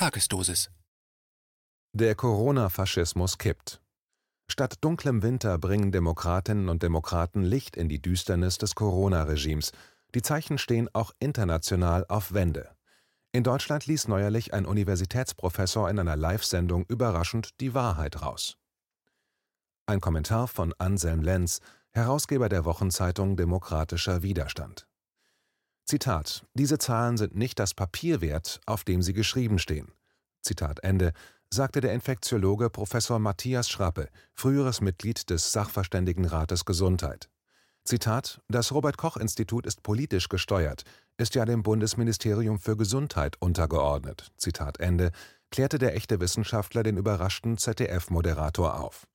Tagesdosis. Der Corona-Faschismus kippt. Statt dunklem Winter bringen Demokratinnen und Demokraten Licht in die Düsternis des Corona-Regimes. Die Zeichen stehen auch international auf Wende. In Deutschland ließ neuerlich ein Universitätsprofessor in einer Live-Sendung überraschend die Wahrheit raus. Ein Kommentar von Anselm Lenz, Herausgeber der Wochenzeitung Demokratischer Widerstand. Zitat: Diese Zahlen sind nicht das Papier wert, auf dem sie geschrieben stehen. Zitat Ende, sagte der Infektiologe Professor Matthias Schrappe, früheres Mitglied des Sachverständigenrates Gesundheit. Zitat: Das Robert-Koch-Institut ist politisch gesteuert, ist ja dem Bundesministerium für Gesundheit untergeordnet. Zitat Ende, klärte der echte Wissenschaftler den überraschten ZDF-Moderator auf.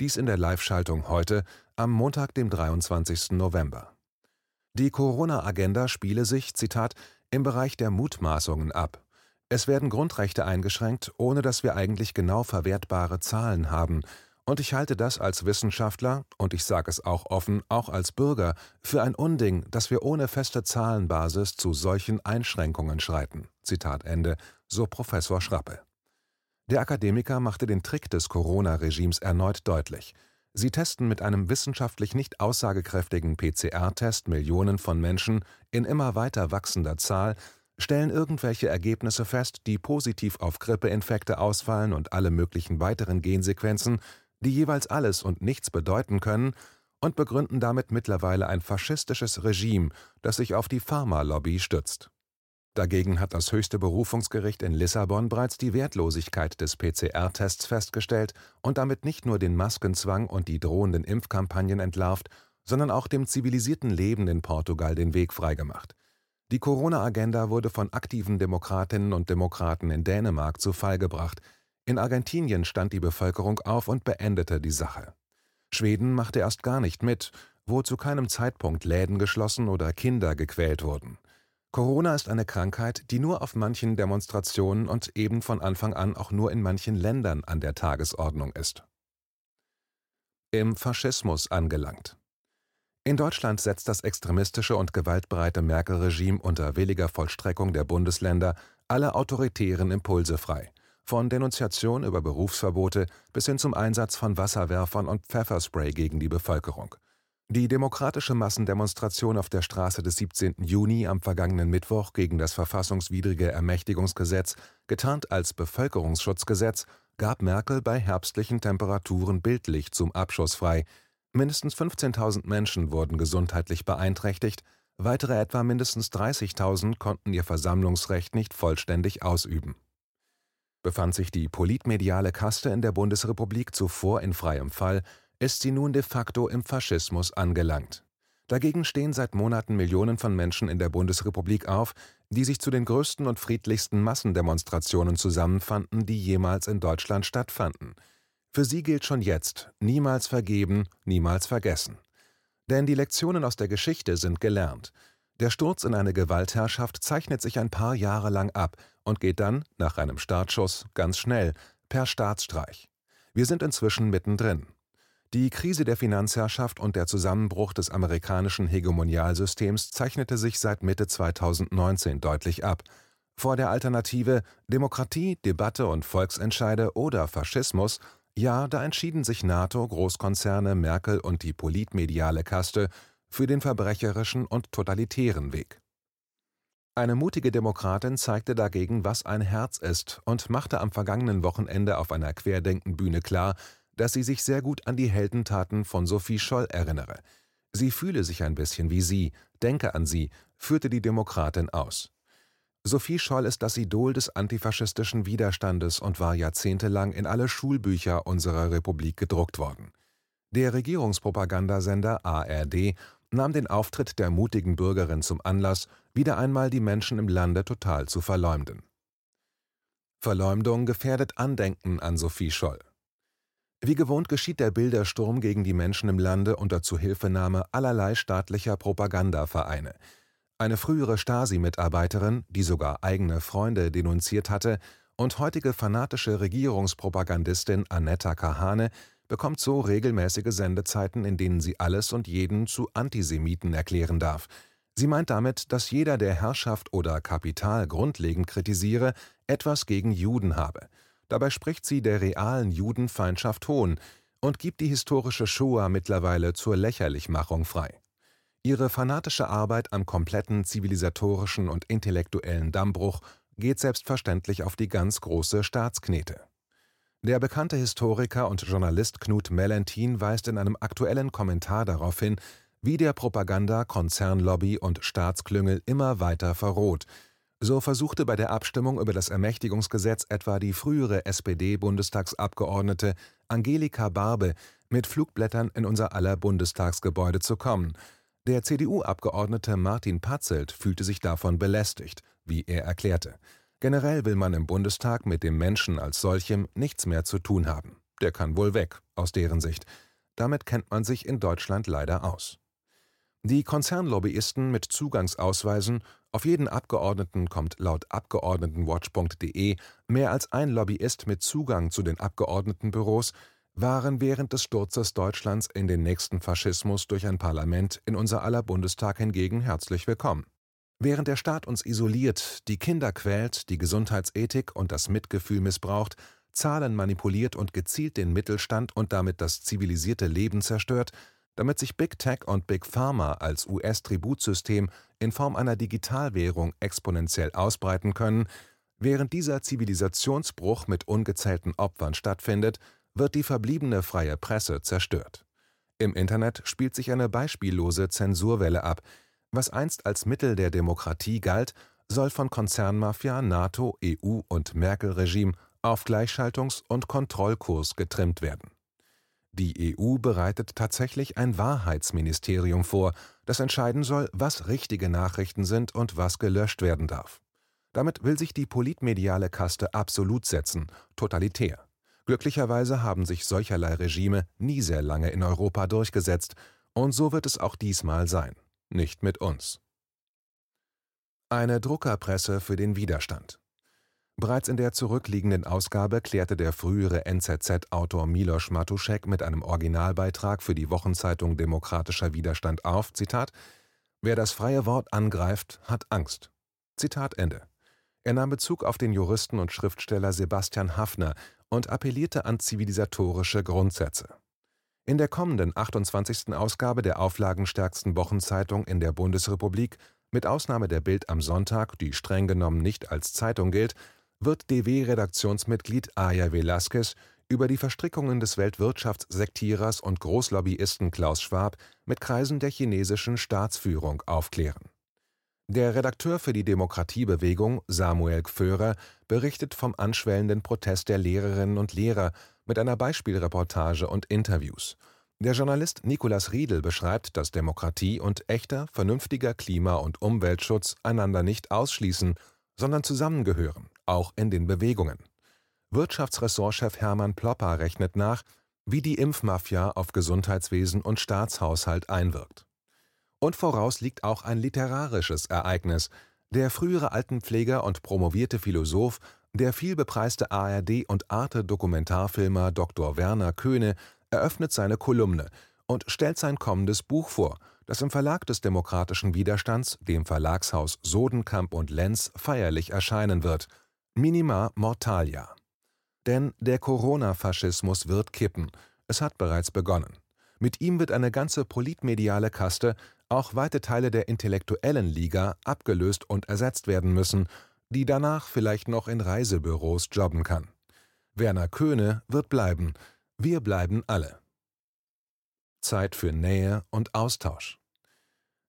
Dies in der Live-Schaltung heute, am Montag, dem 23. November. Die Corona-Agenda spiele sich, Zitat, im Bereich der Mutmaßungen ab. Es werden Grundrechte eingeschränkt, ohne dass wir eigentlich genau verwertbare Zahlen haben. Und ich halte das als Wissenschaftler, und ich sage es auch offen, auch als Bürger, für ein Unding, dass wir ohne feste Zahlenbasis zu solchen Einschränkungen schreiten. Zitat Ende, so Professor Schrappe. Der Akademiker machte den Trick des Corona-Regimes erneut deutlich. Sie testen mit einem wissenschaftlich nicht aussagekräftigen PCR-Test Millionen von Menschen in immer weiter wachsender Zahl, stellen irgendwelche Ergebnisse fest, die positiv auf Grippeinfekte ausfallen und alle möglichen weiteren Gensequenzen, die jeweils alles und nichts bedeuten können, und begründen damit mittlerweile ein faschistisches Regime, das sich auf die Pharmalobby stützt Dagegen hat das höchste Berufungsgericht in Lissabon bereits die Wertlosigkeit des PCR-Tests festgestellt und damit nicht nur den Maskenzwang und die drohenden Impfkampagnen entlarvt, sondern auch dem zivilisierten Leben in Portugal den Weg freigemacht. Die Corona-Agenda wurde von aktiven Demokratinnen und Demokraten in Dänemark zu Fall gebracht. In Argentinien stand die Bevölkerung auf und beendete die Sache. Schweden machte erst gar nicht mit, wo zu keinem Zeitpunkt Läden geschlossen oder Kinder gequält wurden. Corona ist eine Krankheit, die nur auf manchen Demonstrationen und eben von Anfang an auch nur in manchen Ländern an der Tagesordnung ist. Im Faschismus angelangt. In Deutschland setzt das extremistische und gewaltbereite Merkel-Regime unter williger Vollstreckung der Bundesländer alle autoritären Impulse frei, von Denunziation über Berufsverbote bis hin zum Einsatz von Wasserwerfern und Pfefferspray gegen die Bevölkerung. Die demokratische Massendemonstration auf der Straße des 17. Juni am vergangenen Mittwoch gegen das verfassungswidrige Ermächtigungsgesetz, getarnt als Bevölkerungsschutzgesetz, gab Merkel bei herbstlichen Temperaturen bildlich zum Abschuss frei. Mindestens 15.000 Menschen wurden gesundheitlich beeinträchtigt, weitere etwa mindestens 30.000 konnten ihr Versammlungsrecht nicht vollständig ausüben. Befand sich die politmediale Kaste in der Bundesrepublik zuvor in freiem Fall, ist sie nun de facto im Faschismus angelangt. Dagegen stehen seit Monaten Millionen von Menschen in der Bundesrepublik auf, die sich zu den größten und friedlichsten Massendemonstrationen zusammenfanden, die jemals in Deutschland stattfanden. Für sie gilt schon jetzt niemals vergeben, niemals vergessen. Denn die Lektionen aus der Geschichte sind gelernt. Der Sturz in eine Gewaltherrschaft zeichnet sich ein paar Jahre lang ab und geht dann, nach einem Startschuss, ganz schnell, per Staatsstreich. Wir sind inzwischen mittendrin. Die Krise der Finanzherrschaft und der Zusammenbruch des amerikanischen Hegemonialsystems zeichnete sich seit Mitte 2019 deutlich ab. Vor der Alternative Demokratie, Debatte und Volksentscheide oder Faschismus, ja, da entschieden sich NATO, Großkonzerne, Merkel und die politmediale Kaste für den verbrecherischen und totalitären Weg. Eine mutige Demokratin zeigte dagegen, was ein Herz ist und machte am vergangenen Wochenende auf einer Querdenkenbühne klar, dass sie sich sehr gut an die Heldentaten von Sophie Scholl erinnere. Sie fühle sich ein bisschen wie sie, denke an sie, führte die Demokratin aus. Sophie Scholl ist das Idol des antifaschistischen Widerstandes und war jahrzehntelang in alle Schulbücher unserer Republik gedruckt worden. Der Regierungspropagandasender ARD nahm den Auftritt der mutigen Bürgerin zum Anlass, wieder einmal die Menschen im Lande total zu verleumden. Verleumdung gefährdet Andenken an Sophie Scholl. Wie gewohnt geschieht der Bildersturm gegen die Menschen im Lande unter Zuhilfenahme allerlei staatlicher Propagandavereine. Eine frühere Stasi-Mitarbeiterin, die sogar eigene Freunde denunziert hatte, und heutige fanatische Regierungspropagandistin Annetta Kahane bekommt so regelmäßige Sendezeiten, in denen sie alles und jeden zu Antisemiten erklären darf. Sie meint damit, dass jeder, der Herrschaft oder Kapital grundlegend kritisiere, etwas gegen Juden habe. Dabei spricht sie der realen Judenfeindschaft Hohn und gibt die historische Shoah mittlerweile zur Lächerlichmachung frei. Ihre fanatische Arbeit am kompletten zivilisatorischen und intellektuellen Dammbruch geht selbstverständlich auf die ganz große Staatsknete. Der bekannte Historiker und Journalist Knut Mellentin weist in einem aktuellen Kommentar darauf hin, wie der Propaganda, Konzernlobby und Staatsklüngel immer weiter verroht. So versuchte bei der Abstimmung über das Ermächtigungsgesetz etwa die frühere SPD-Bundestagsabgeordnete Angelika Barbe mit Flugblättern in unser aller Bundestagsgebäude zu kommen. Der CDU-Abgeordnete Martin Patzelt fühlte sich davon belästigt, wie er erklärte. Generell will man im Bundestag mit dem Menschen als solchem nichts mehr zu tun haben. Der kann wohl weg, aus deren Sicht. Damit kennt man sich in Deutschland leider aus. Die Konzernlobbyisten mit Zugangsausweisen, auf jeden Abgeordneten kommt laut Abgeordnetenwatch.de mehr als ein Lobbyist mit Zugang zu den Abgeordnetenbüros, waren während des Sturzes Deutschlands in den nächsten Faschismus durch ein Parlament in unser aller Bundestag hingegen herzlich willkommen. Während der Staat uns isoliert, die Kinder quält, die Gesundheitsethik und das Mitgefühl missbraucht, Zahlen manipuliert und gezielt den Mittelstand und damit das zivilisierte Leben zerstört, damit sich Big Tech und Big Pharma als US-Tributsystem in Form einer Digitalwährung exponentiell ausbreiten können, während dieser Zivilisationsbruch mit ungezählten Opfern stattfindet, wird die verbliebene freie Presse zerstört. Im Internet spielt sich eine beispiellose Zensurwelle ab. Was einst als Mittel der Demokratie galt, soll von Konzernmafia, NATO, EU und Merkel-Regime auf Gleichschaltungs- und Kontrollkurs getrimmt werden die EU bereitet tatsächlich ein Wahrheitsministerium vor, das entscheiden soll, was richtige Nachrichten sind und was gelöscht werden darf. Damit will sich die politmediale Kaste absolut setzen, totalitär. Glücklicherweise haben sich solcherlei Regime nie sehr lange in Europa durchgesetzt, und so wird es auch diesmal sein. Nicht mit uns. Eine Druckerpresse für den Widerstand. Bereits in der zurückliegenden Ausgabe klärte der frühere NZZ-Autor Miloš Matuschek mit einem Originalbeitrag für die Wochenzeitung Demokratischer Widerstand auf: Zitat, Wer das freie Wort angreift, hat Angst. Zitat Ende. Er nahm Bezug auf den Juristen und Schriftsteller Sebastian Haffner und appellierte an zivilisatorische Grundsätze. In der kommenden 28. Ausgabe der auflagenstärksten Wochenzeitung in der Bundesrepublik, mit Ausnahme der Bild am Sonntag, die streng genommen nicht als Zeitung gilt, wird DW-Redaktionsmitglied Aya Velasquez über die Verstrickungen des Weltwirtschaftssektierers und Großlobbyisten Klaus Schwab mit Kreisen der chinesischen Staatsführung aufklären. Der Redakteur für die Demokratiebewegung, Samuel Gförer, berichtet vom anschwellenden Protest der Lehrerinnen und Lehrer mit einer Beispielreportage und Interviews. Der Journalist Nicolas Riedel beschreibt, dass Demokratie und echter, vernünftiger Klima- und Umweltschutz einander nicht ausschließen, sondern zusammengehören auch in den Bewegungen. Wirtschaftsressortchef Hermann Plopper rechnet nach, wie die Impfmafia auf Gesundheitswesen und Staatshaushalt einwirkt. Und voraus liegt auch ein literarisches Ereignis. Der frühere Altenpfleger und promovierte Philosoph, der vielbepreiste ARD- und Arte-Dokumentarfilmer Dr. Werner Köhne eröffnet seine Kolumne und stellt sein kommendes Buch vor, das im Verlag des demokratischen Widerstands, dem Verlagshaus Sodenkamp und Lenz, feierlich erscheinen wird – Minima Mortalia. Denn der Corona-Faschismus wird kippen. Es hat bereits begonnen. Mit ihm wird eine ganze politmediale Kaste, auch weite Teile der intellektuellen Liga, abgelöst und ersetzt werden müssen, die danach vielleicht noch in Reisebüros jobben kann. Werner Köhne wird bleiben. Wir bleiben alle. Zeit für Nähe und Austausch.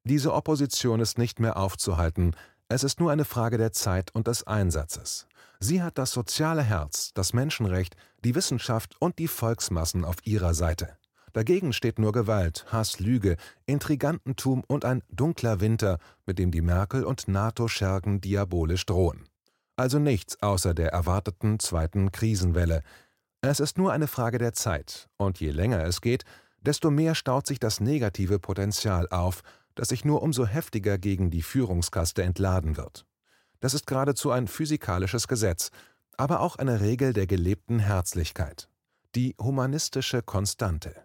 Diese Opposition ist nicht mehr aufzuhalten, es ist nur eine Frage der Zeit und des Einsatzes. Sie hat das soziale Herz, das Menschenrecht, die Wissenschaft und die Volksmassen auf ihrer Seite. Dagegen steht nur Gewalt, Hass, Lüge, Intrigantentum und ein dunkler Winter, mit dem die Merkel und NATO-Schergen diabolisch drohen. Also nichts außer der erwarteten zweiten Krisenwelle. Es ist nur eine Frage der Zeit, und je länger es geht, desto mehr staut sich das negative Potenzial auf, das sich nur umso heftiger gegen die Führungskaste entladen wird. Das ist geradezu ein physikalisches Gesetz, aber auch eine Regel der gelebten Herzlichkeit, die humanistische Konstante